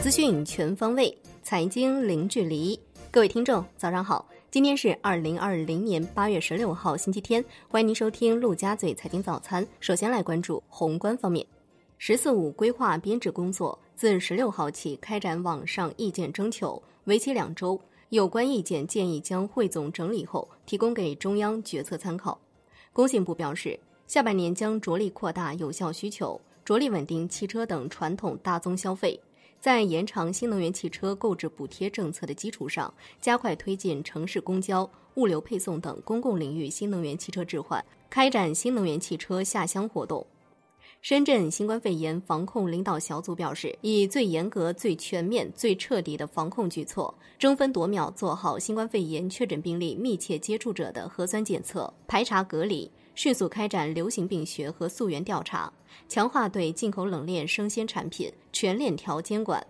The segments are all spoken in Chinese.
资讯全方位，财经零距离。各位听众，早上好！今天是二零二零年八月十六号，星期天。欢迎您收听陆家嘴财经早餐。首先来关注宏观方面，“十四五”规划编制工作自十六号起开展网上意见征求，为期两周。有关意见建议将汇总整理后提供给中央决策参考。工信部表示，下半年将着力扩大有效需求，着力稳定汽车等传统大宗消费。在延长新能源汽车购置补贴政策的基础上，加快推进城市公交、物流配送等公共领域新能源汽车置换，开展新能源汽车下乡活动。深圳新冠肺炎防控领导小组表示，以最严格、最全面、最彻底的防控举措，争分夺秒做好新冠肺炎确诊病例密切接触者的核酸检测、排查隔离。迅速开展流行病学和溯源调查，强化对进口冷链生鲜产品全链条监管。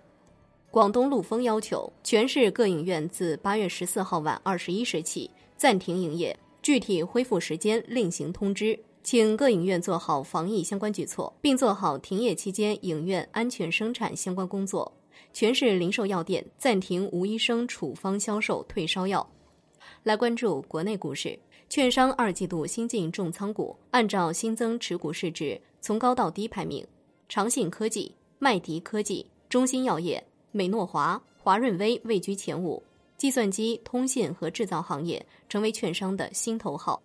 广东陆丰要求全市各影院自八月十四号晚二十一时起暂停营业，具体恢复时间另行通知。请各影院做好防疫相关举措，并做好停业期间影院安全生产相关工作。全市零售药店暂停无医生处方销售退烧药。来关注国内股市。券商二季度新进重仓股，按照新增持股市值从高到低排名，长信科技、麦迪科技、中芯药业、美诺华、华润微位居前五，计算机、通信和制造行业成为券商的新头号。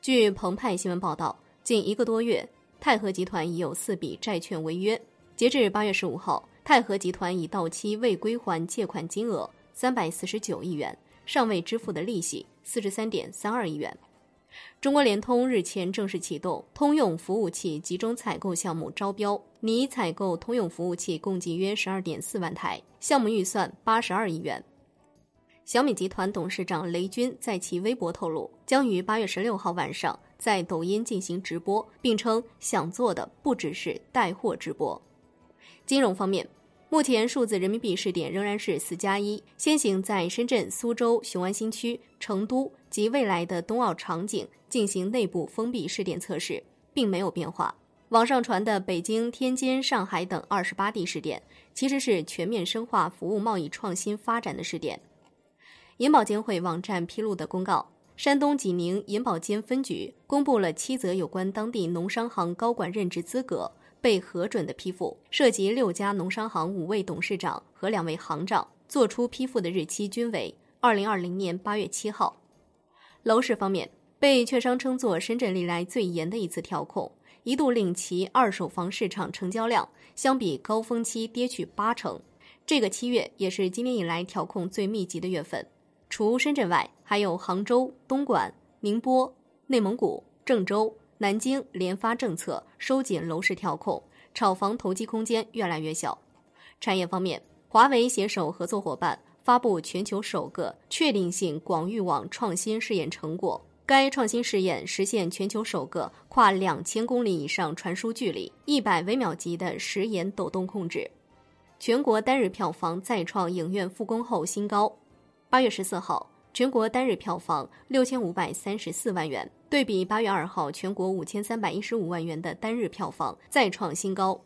据澎湃新闻报道，近一个多月，泰禾集团已有四笔债券违约。截至八月十五号，泰禾集团已到期未归还借款金额三百四十九亿元。尚未支付的利息四十三点三二亿元。中国联通日前正式启动通用服务器集中采购项目招标，拟采购通用服务器共计约十二点四万台，项目预算八十二亿元。小米集团董事长雷军在其微博透露，将于八月十六号晚上在抖音进行直播，并称想做的不只是带货直播。金融方面。目前数字人民币试点仍然是四加一，先行在深圳、苏州、雄安新区、成都及未来的冬奥场景进行内部封闭试点测试，并没有变化。网上传的北京、天津、上海等二十八地试点，其实是全面深化服务贸易创新发展的试点。银保监会网站披露的公告，山东济宁银保监分局公布了七则有关当地农商行高管任职资格。被核准的批复涉及六家农商行五位董事长和两位行长，作出批复的日期均为二零二零年八月七号。楼市方面，被券商称作深圳历来最严的一次调控，一度令其二手房市场成交量相比高峰期跌去八成。这个七月也是今年以来调控最密集的月份。除深圳外，还有杭州、东莞、宁波、内蒙古、郑州。南京连发政策收紧楼市调控，炒房投机空间越来越小。产业方面，华为携手合作伙伴发布全球首个确定性广域网创新试验成果。该创新试验实现全球首个跨两千公里以上传输距离、一百微秒级的时延抖动控制。全国单日票房再创影院复工后新高。八月十四号。全国单日票房六千五百三十四万元，对比八月二号全国五千三百一十五万元的单日票房再创新高。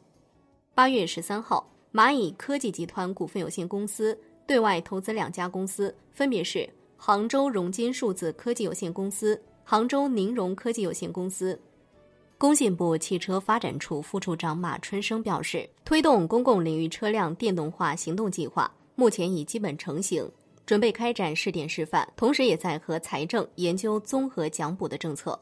八月十三号，蚂蚁科技集团股份有限公司对外投资两家公司，分别是杭州融金数字科技有限公司、杭州宁融科技有限公司。工信部汽车发展处副处长马春生表示，推动公共领域车辆电动化行动计划目前已基本成型。准备开展试点示范，同时也在和财政研究综合奖补的政策。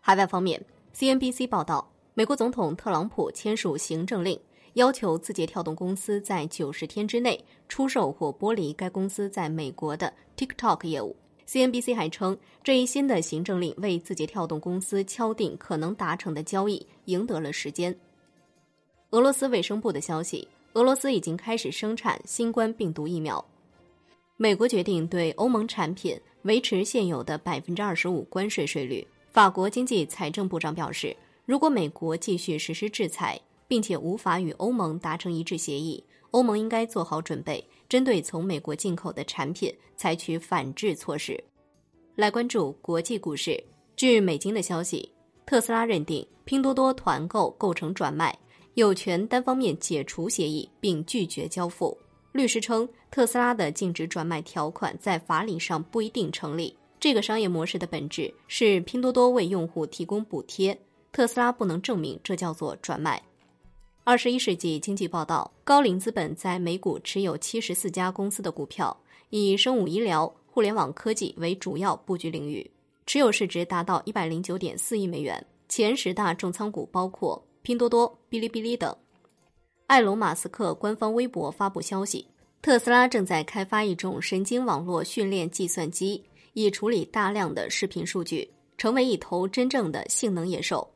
海外方面，CNBC 报道，美国总统特朗普签署行政令，要求字节跳动公司在九十天之内出售或剥离该公司在美国的 TikTok 业务。CNBC 还称，这一新的行政令为字节跳动公司敲定可能达成的交易赢得了时间。俄罗斯卫生部的消息，俄罗斯已经开始生产新冠病毒疫苗。美国决定对欧盟产品维持现有的百分之二十五关税税率。法国经济财政部长表示，如果美国继续实施制裁，并且无法与欧盟达成一致协议，欧盟应该做好准备，针对从美国进口的产品采取反制措施。来关注国际股市。据美金的消息，特斯拉认定拼多多团购构成转卖，有权单方面解除协议并拒绝交付。律师称，特斯拉的禁止转卖条款在法理上不一定成立。这个商业模式的本质是拼多多为用户提供补贴，特斯拉不能证明这叫做转卖。二十一世纪经济报道，高瓴资本在美股持有七十四家公司的股票，以生物医疗、互联网科技为主要布局领域，持有市值达到一百零九点四亿美元。前十大重仓股包括拼多多、哔哩哔哩等。埃隆·马斯克官方微博发布消息，特斯拉正在开发一种神经网络训练计算机，以处理大量的视频数据，成为一头真正的性能野兽。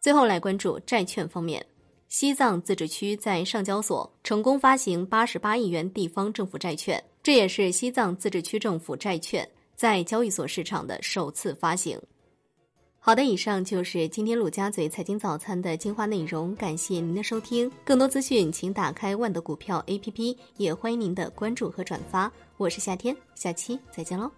最后来关注债券方面。西藏自治区在上交所成功发行八十八亿元地方政府债券，这也是西藏自治区政府债券在交易所市场的首次发行。好的，以上就是今天陆家嘴财经早餐的精华内容，感谢您的收听。更多资讯，请打开万德股票 APP，也欢迎您的关注和转发。我是夏天，下期再见喽。